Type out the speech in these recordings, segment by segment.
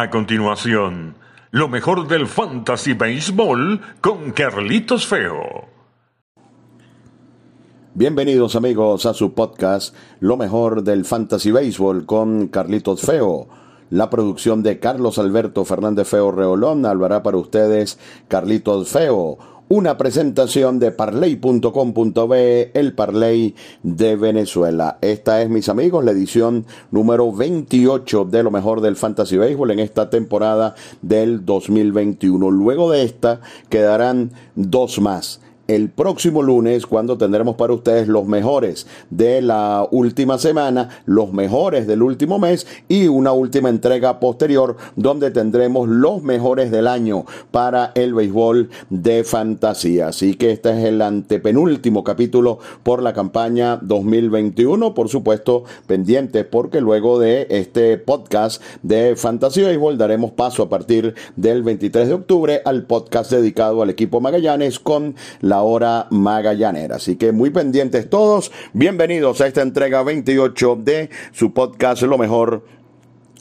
A continuación, lo mejor del Fantasy Baseball con Carlitos Feo. Bienvenidos amigos a su podcast Lo mejor del Fantasy Baseball con Carlitos Feo. La producción de Carlos Alberto Fernández Feo Reolón hablará para ustedes Carlitos Feo una presentación de parley.com.be, el Parley de Venezuela. Esta es, mis amigos, la edición número 28 de lo mejor del Fantasy Baseball en esta temporada del 2021. Luego de esta quedarán dos más el próximo lunes cuando tendremos para ustedes los mejores de la última semana, los mejores del último mes y una última entrega posterior donde tendremos los mejores del año para el béisbol de fantasía. Así que este es el antepenúltimo capítulo por la campaña 2021, por supuesto pendientes porque luego de este podcast de fantasía béisbol daremos paso a partir del 23 de octubre al podcast dedicado al equipo Magallanes con la hora magallanera. Así que muy pendientes todos. Bienvenidos a esta entrega 28 de su podcast Lo mejor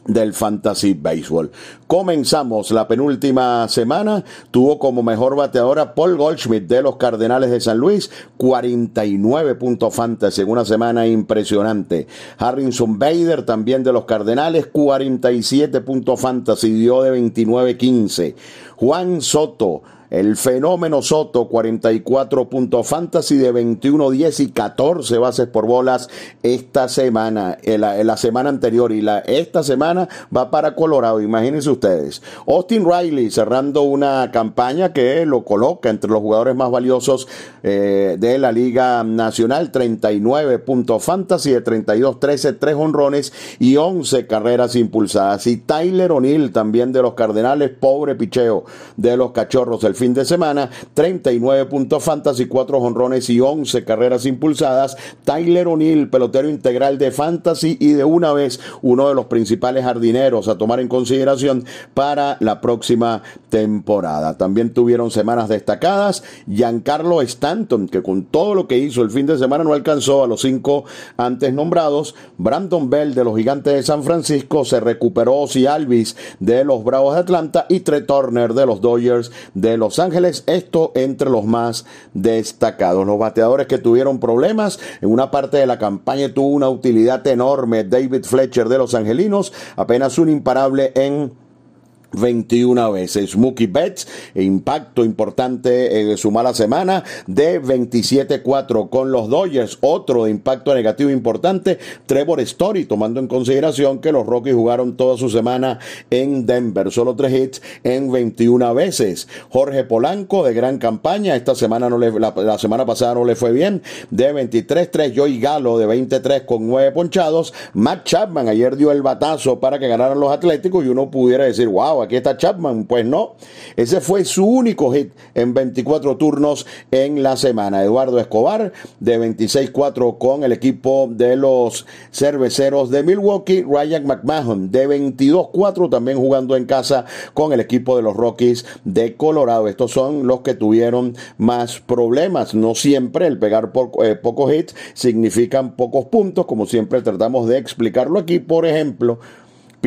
del Fantasy Baseball. Comenzamos la penúltima semana. Tuvo como mejor bateadora Paul Goldschmidt de los Cardenales de San Luis, 49 puntos fantasy en una semana impresionante. Harrison Bader también de los Cardenales, 47 puntos fantasy, dio de 29-15. Juan Soto el fenómeno Soto, 44 puntos fantasy de 21, 10 y 14 bases por bolas esta semana, en la, semana anterior y la, esta semana va para Colorado, imagínense ustedes. Austin Riley cerrando una campaña que lo coloca entre los jugadores más valiosos eh, de la Liga Nacional, 39 puntos fantasy de 32, 13, 3 honrones y 11 carreras impulsadas. Y Tyler O'Neill también de los Cardenales, pobre picheo de los Cachorros, fin de semana, 39 puntos fantasy, 4 honrones y 11 carreras impulsadas. Tyler O'Neill, pelotero integral de fantasy y de una vez uno de los principales jardineros a tomar en consideración para la próxima temporada. También tuvieron semanas destacadas. Giancarlo Stanton, que con todo lo que hizo el fin de semana no alcanzó a los cinco antes nombrados. Brandon Bell de los Gigantes de San Francisco se recuperó si Alvis de los Bravos de Atlanta y Trey Turner de los Dodgers de los los Ángeles, esto entre los más destacados. Los bateadores que tuvieron problemas, en una parte de la campaña tuvo una utilidad enorme David Fletcher de los Angelinos, apenas un imparable en 21 veces. Mookie Betts, impacto importante en su mala semana de 27-4 con los Dodgers. Otro impacto negativo importante, Trevor Story, tomando en consideración que los Rockies jugaron toda su semana en Denver. Solo tres hits en 21 veces. Jorge Polanco, de gran campaña. Esta semana no le, la, semana pasada no le fue bien. De 23-3. Joey Galo, de 23 con 9 ponchados. Matt Chapman, ayer dio el batazo para que ganaran los Atléticos y uno pudiera decir, wow, aquí está Chapman. Pues no, ese fue su único hit en 24 turnos en la semana. Eduardo Escobar de 26-4 con el equipo de los cerveceros de Milwaukee. Ryan McMahon de 22-4 también jugando en casa con el equipo de los Rockies de Colorado. Estos son los que tuvieron más problemas. No siempre el pegar eh, pocos hits significan pocos puntos, como siempre tratamos de explicarlo aquí. Por ejemplo,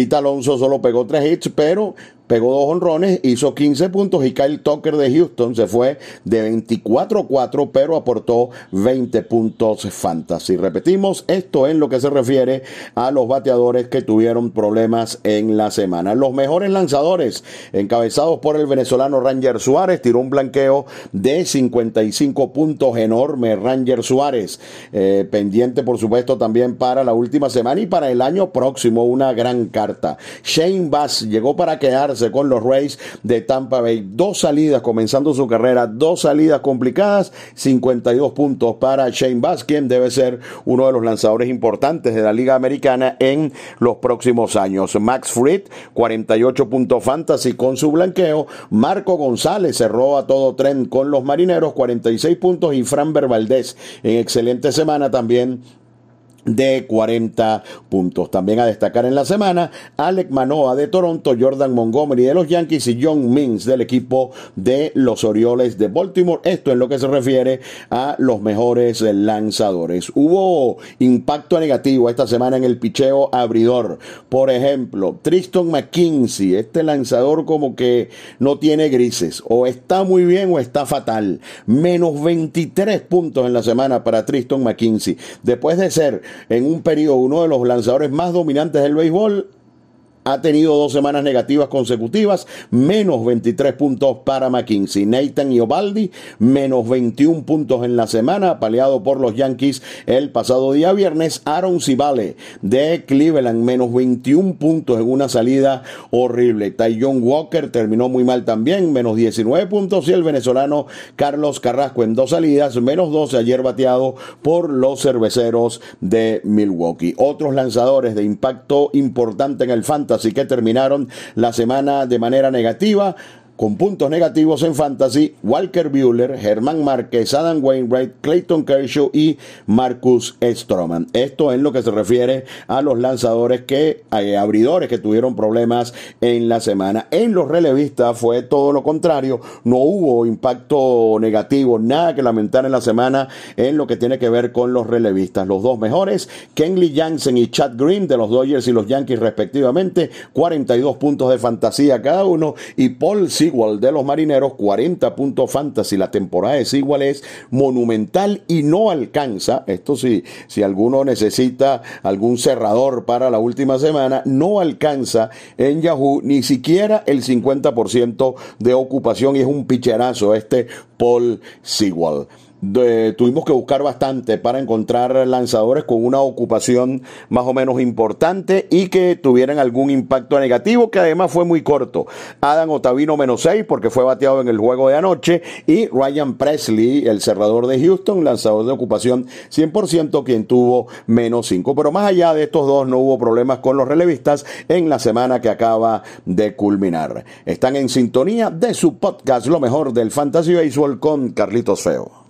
Pita Alonso solo pegó tres hits, pero pegó dos honrones, hizo 15 puntos y Kyle Tucker de Houston se fue de 24-4, pero aportó 20 puntos fantasy. Repetimos, esto en lo que se refiere a los bateadores que tuvieron problemas en la semana. Los mejores lanzadores, encabezados por el venezolano Ranger Suárez, tiró un blanqueo de 55 puntos enorme. Ranger Suárez, eh, pendiente por supuesto también para la última semana y para el año próximo, una gran carta. Shane Bass llegó para quedarse con los Rays de Tampa Bay. Dos salidas comenzando su carrera, dos salidas complicadas, 52 puntos para Shane Bass, quien debe ser uno de los lanzadores importantes de la Liga Americana en los próximos años. Max Fried, 48 puntos fantasy con su blanqueo. Marco González cerró a todo tren con los marineros, 46 puntos. Y Fran Valdez en excelente semana también de 40 puntos. También a destacar en la semana, Alec Manoa de Toronto, Jordan Montgomery de los Yankees y John Means del equipo de los Orioles de Baltimore. Esto en lo que se refiere a los mejores lanzadores. Hubo impacto negativo esta semana en el picheo abridor. Por ejemplo, Tristan McKinsey, este lanzador como que no tiene grises. O está muy bien o está fatal. Menos 23 puntos en la semana para Tristan McKinsey. Después de ser en un periodo uno de los lanzadores más dominantes del béisbol ha tenido dos semanas negativas consecutivas, menos 23 puntos para McKinsey. Nathan Iobaldi, menos 21 puntos en la semana, paleado por los Yankees el pasado día viernes. Aaron Civale de Cleveland, menos 21 puntos en una salida horrible. John Walker terminó muy mal también, menos 19 puntos. Y el venezolano Carlos Carrasco en dos salidas, menos 12 ayer bateado por los cerveceros de Milwaukee. Otros lanzadores de impacto importante en el Fantasy Así que terminaron la semana de manera negativa con puntos negativos en fantasy, Walker Buehler, Germán Márquez, Adam Wainwright, Clayton Kershaw y Marcus Stroman. Esto en lo que se refiere a los lanzadores que, eh, abridores que tuvieron problemas en la semana. En los relevistas fue todo lo contrario, no hubo impacto negativo, nada que lamentar en la semana en lo que tiene que ver con los relevistas. Los dos mejores, Kenley Jansen y Chad Green de los Dodgers y los Yankees respectivamente, 42 puntos de fantasía cada uno y Paul igual de los marineros, 40 puntos fantasy. La temporada es igual es monumental y no alcanza. Esto sí, si alguno necesita algún cerrador para la última semana, no alcanza en Yahoo ni siquiera el 50% de ocupación y es un picherazo este Paul Sewell tuvimos que buscar bastante para encontrar lanzadores con una ocupación más o menos importante y que tuvieran algún impacto negativo, que además fue muy corto. Adam Otavino menos 6 porque fue bateado en el juego de anoche y Ryan Presley, el cerrador de Houston, lanzador de ocupación 100%, quien tuvo menos 5. Pero más allá de estos dos no hubo problemas con los relevistas en la semana que acaba de culminar. Están en sintonía de su podcast Lo mejor del Fantasy Baseball con Carlitos Feo.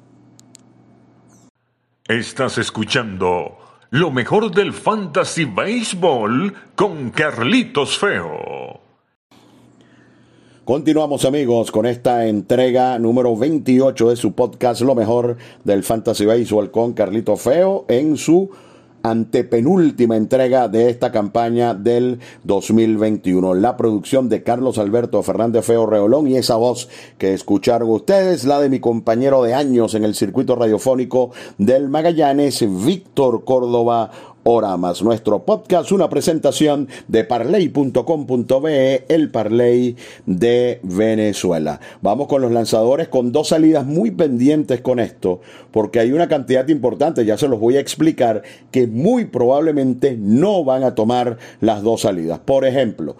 Estás escuchando lo mejor del Fantasy Baseball con Carlitos Feo. Continuamos amigos con esta entrega número 28 de su podcast Lo mejor del Fantasy Baseball con Carlitos Feo en su antepenúltima entrega de esta campaña del 2021. La producción de Carlos Alberto Fernández Feo Reolón y esa voz que escucharon ustedes, la de mi compañero de años en el circuito radiofónico del Magallanes, Víctor Córdoba más Nuestro podcast, una presentación de parley.com.be, el Parley de Venezuela. Vamos con los lanzadores con dos salidas muy pendientes con esto, porque hay una cantidad importante, ya se los voy a explicar, que muy probablemente no van a tomar las dos salidas. Por ejemplo,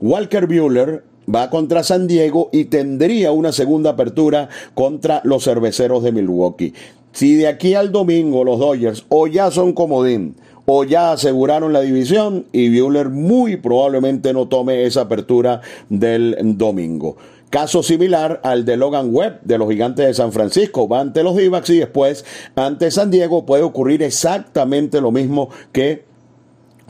Walker Bueller va contra San Diego y tendría una segunda apertura contra los cerveceros de Milwaukee. Si de aquí al domingo los Dodgers o ya son comodín, o ya aseguraron la división y Buehler muy probablemente no tome esa apertura del domingo. Caso similar al de Logan Webb de los Gigantes de San Francisco. Va ante los d y después ante San Diego puede ocurrir exactamente lo mismo que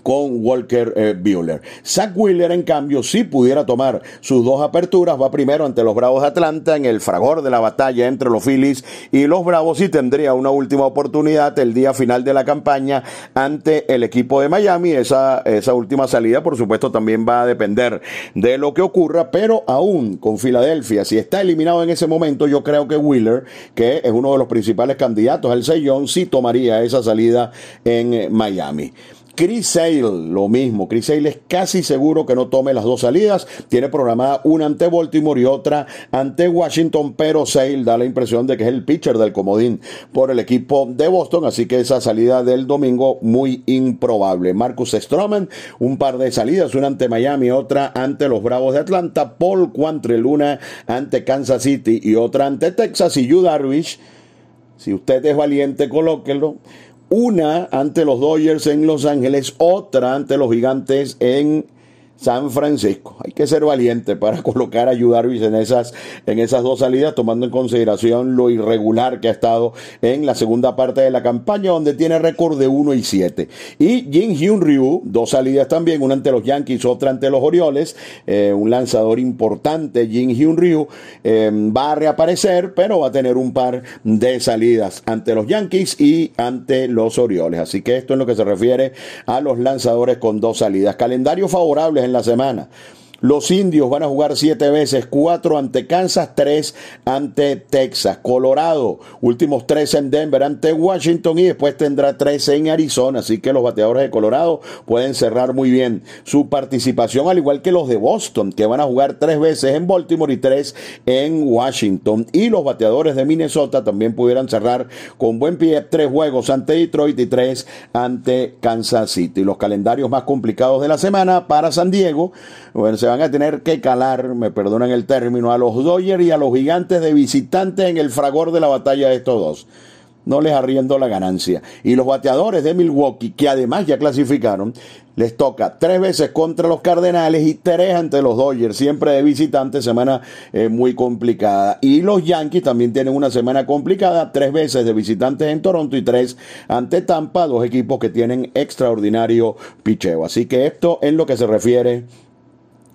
con Walker eh, Buehler. Zach Wheeler, en cambio, si pudiera tomar sus dos aperturas. Va primero ante los Bravos de Atlanta en el fragor de la batalla entre los Phillies y los Bravos y tendría una última oportunidad el día final de la campaña ante el equipo de Miami. Esa, esa última salida, por supuesto, también va a depender de lo que ocurra, pero aún con Filadelfia, si está eliminado en ese momento, yo creo que Wheeler, que es uno de los principales candidatos al sellón, sí tomaría esa salida en eh, Miami. Chris Sale, lo mismo. Chris Sale es casi seguro que no tome las dos salidas. Tiene programada una ante Baltimore y otra ante Washington, pero Sale da la impresión de que es el pitcher del comodín por el equipo de Boston, así que esa salida del domingo muy improbable. Marcus Stroman, un par de salidas, una ante Miami, otra ante los Bravos de Atlanta, Paul Quantrill, una ante Kansas City y otra ante Texas y Yu Darvish. Si usted es valiente, colóquelo una ante los Dodgers en Los Ángeles, otra ante los Gigantes en San Francisco. Hay que ser valiente para colocar a Yudarvis en esas, en esas dos salidas, tomando en consideración lo irregular que ha estado en la segunda parte de la campaña, donde tiene récord de 1 y 7. Y Jin Hyun Ryu, dos salidas también, una ante los Yankees, otra ante los Orioles, eh, un lanzador importante, Jin Hyun Ryu, eh, va a reaparecer, pero va a tener un par de salidas ante los Yankees y ante los Orioles. Así que esto es lo que se refiere a los lanzadores con dos salidas. Calendario favorables la semana. Los indios van a jugar siete veces, cuatro ante Kansas, tres ante Texas. Colorado, últimos tres en Denver ante Washington y después tendrá tres en Arizona. Así que los bateadores de Colorado pueden cerrar muy bien su participación, al igual que los de Boston, que van a jugar tres veces en Baltimore y tres en Washington. Y los bateadores de Minnesota también pudieran cerrar con buen pie tres juegos ante Detroit y tres ante Kansas City. Los calendarios más complicados de la semana para San Diego. Van a tener que calar, me perdonan el término, a los Dodgers y a los gigantes de visitantes en el fragor de la batalla de estos dos. No les arriendo la ganancia. Y los bateadores de Milwaukee, que además ya clasificaron, les toca tres veces contra los Cardenales y tres ante los Dodgers, siempre de visitantes, semana eh, muy complicada. Y los Yankees también tienen una semana complicada, tres veces de visitantes en Toronto y tres ante Tampa, dos equipos que tienen extraordinario picheo. Así que esto en lo que se refiere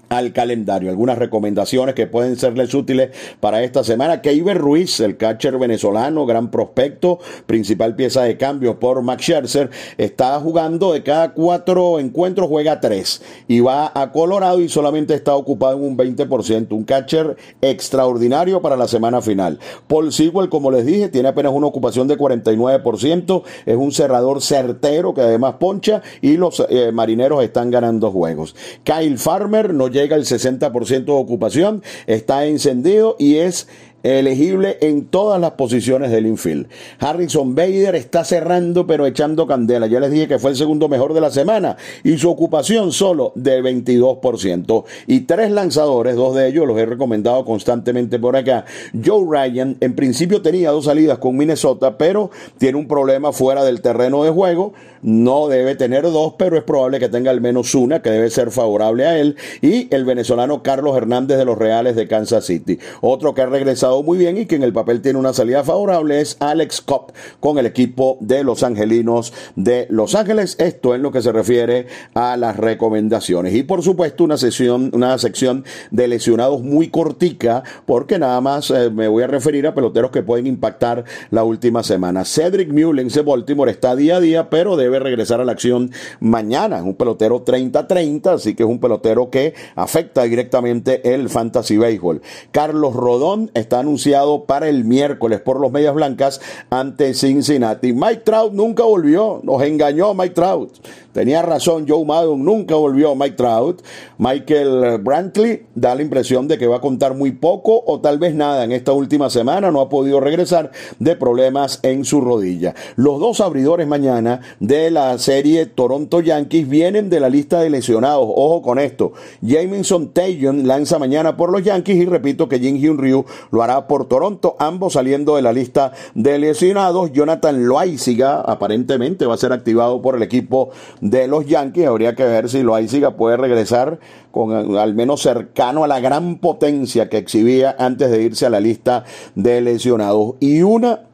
al calendario. Algunas recomendaciones que pueden serles útiles para esta semana. Keiber Ruiz, el catcher venezolano, gran prospecto, principal pieza de cambio por Max Scherzer, está jugando de cada cuatro encuentros, juega tres y va a Colorado y solamente está ocupado en un 20%. Un catcher extraordinario para la semana final. Paul Sewell, como les dije, tiene apenas una ocupación de 49%. Es un cerrador certero que además poncha y los eh, marineros están ganando juegos. Kyle Farmer no llega al 60% de ocupación, está encendido y es elegible en todas las posiciones del infield. Harrison Bader está cerrando pero echando candela. Ya les dije que fue el segundo mejor de la semana y su ocupación solo de 22%. Y tres lanzadores, dos de ellos los he recomendado constantemente por acá. Joe Ryan en principio tenía dos salidas con Minnesota, pero tiene un problema fuera del terreno de juego. No debe tener dos, pero es probable que tenga al menos una que debe ser favorable a él. Y el venezolano Carlos Hernández de los Reales de Kansas City. Otro que ha regresado muy bien y que en el papel tiene una salida favorable es Alex Cobb con el equipo de los Angelinos de Los Ángeles. Esto en lo que se refiere a las recomendaciones. Y por supuesto una sesión, una sección de lesionados muy cortica porque nada más eh, me voy a referir a peloteros que pueden impactar la última semana. Cedric Mullins de Baltimore está día a día, pero debe regresar a la acción mañana. Es un pelotero 30-30, así que es un pelotero que afecta directamente el fantasy baseball. Carlos Rodón está anunciado para el miércoles por los Medias Blancas ante Cincinnati. Mike Trout nunca volvió, nos engañó Mike Trout. Tenía razón Joe Maddon, nunca volvió Mike Trout. Michael Brantley da la impresión de que va a contar muy poco o tal vez nada en esta última semana. No ha podido regresar de problemas en su rodilla. Los dos abridores mañana de la serie Toronto Yankees vienen de la lista de lesionados. Ojo con esto. Jamison Taylor lanza mañana por los Yankees y repito que Jin Hyun Ryu lo hará por Toronto, ambos saliendo de la lista de lesionados. Jonathan Loaiziga aparentemente va a ser activado por el equipo de los Yankees. Habría que ver si Loaiziga puede regresar con al menos cercano a la gran potencia que exhibía antes de irse a la lista de lesionados. Y una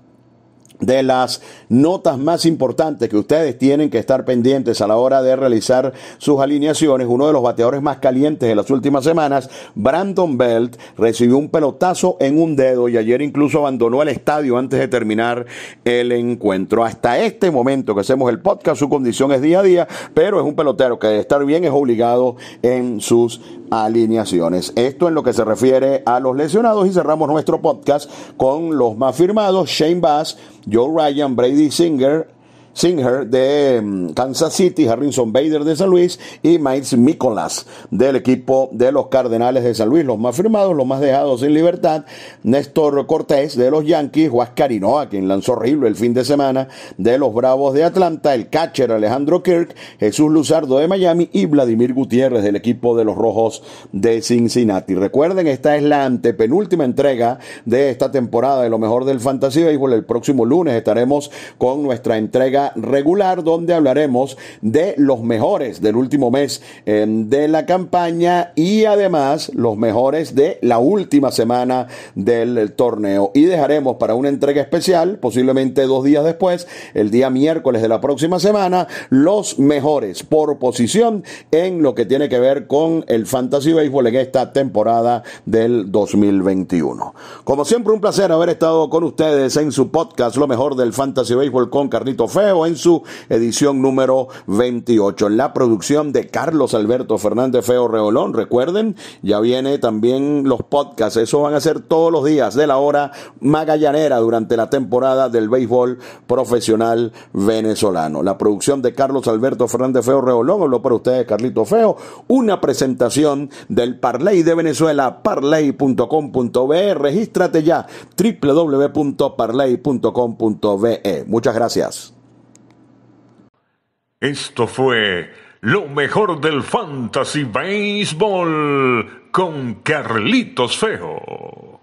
de las notas más importantes que ustedes tienen que estar pendientes a la hora de realizar sus alineaciones. Uno de los bateadores más calientes de las últimas semanas, Brandon Belt, recibió un pelotazo en un dedo y ayer incluso abandonó el estadio antes de terminar el encuentro. Hasta este momento que hacemos el podcast, su condición es día a día, pero es un pelotero que de estar bien es obligado en sus alineaciones. Esto en lo que se refiere a los lesionados y cerramos nuestro podcast con los más firmados, Shane Bass, Joe Ryan, Brady Singer, Singer de mm, Kansas City, Harrison Bader de San Luis y Miles Nicholas del equipo de los Cardenales de San Luis. Los más firmados, los más dejados en libertad, Néstor Cortés de los Yankees, Huáscar a quien lanzó horrible el fin de semana, de los Bravos de Atlanta, el catcher Alejandro Kirk, Jesús Luzardo de Miami y Vladimir Gutiérrez del equipo de los Rojos de Cincinnati. Recuerden, esta es la antepenúltima entrega de esta temporada de lo mejor del Fantasy Baseball. El próximo lunes estaremos con nuestra entrega regular donde hablaremos de los mejores del último mes eh, de la campaña y además los mejores de la última semana del torneo. Y dejaremos para una entrega especial, posiblemente dos días después, el día miércoles de la próxima semana, los mejores por posición en lo que tiene que ver con el Fantasy Baseball en esta temporada del 2021. Como siempre, un placer haber estado con ustedes en su podcast Lo mejor del Fantasy Baseball con Carlito Feo en su edición número 28. En la producción de Carlos Alberto Fernández Feo Reolón. Recuerden, ya viene también los podcasts. Eso van a ser todos los días de la hora magallanera durante la temporada del béisbol profesional venezolano. La producción de Carlos Alberto Fernández Feo Reolón. Habló para ustedes Carlito Feo. Una presentación del Parley de Venezuela, parley.com.be. Regístrate ya www.parley.com.be. Muchas gracias. Esto fue lo mejor del Fantasy Baseball con Carlitos Feo.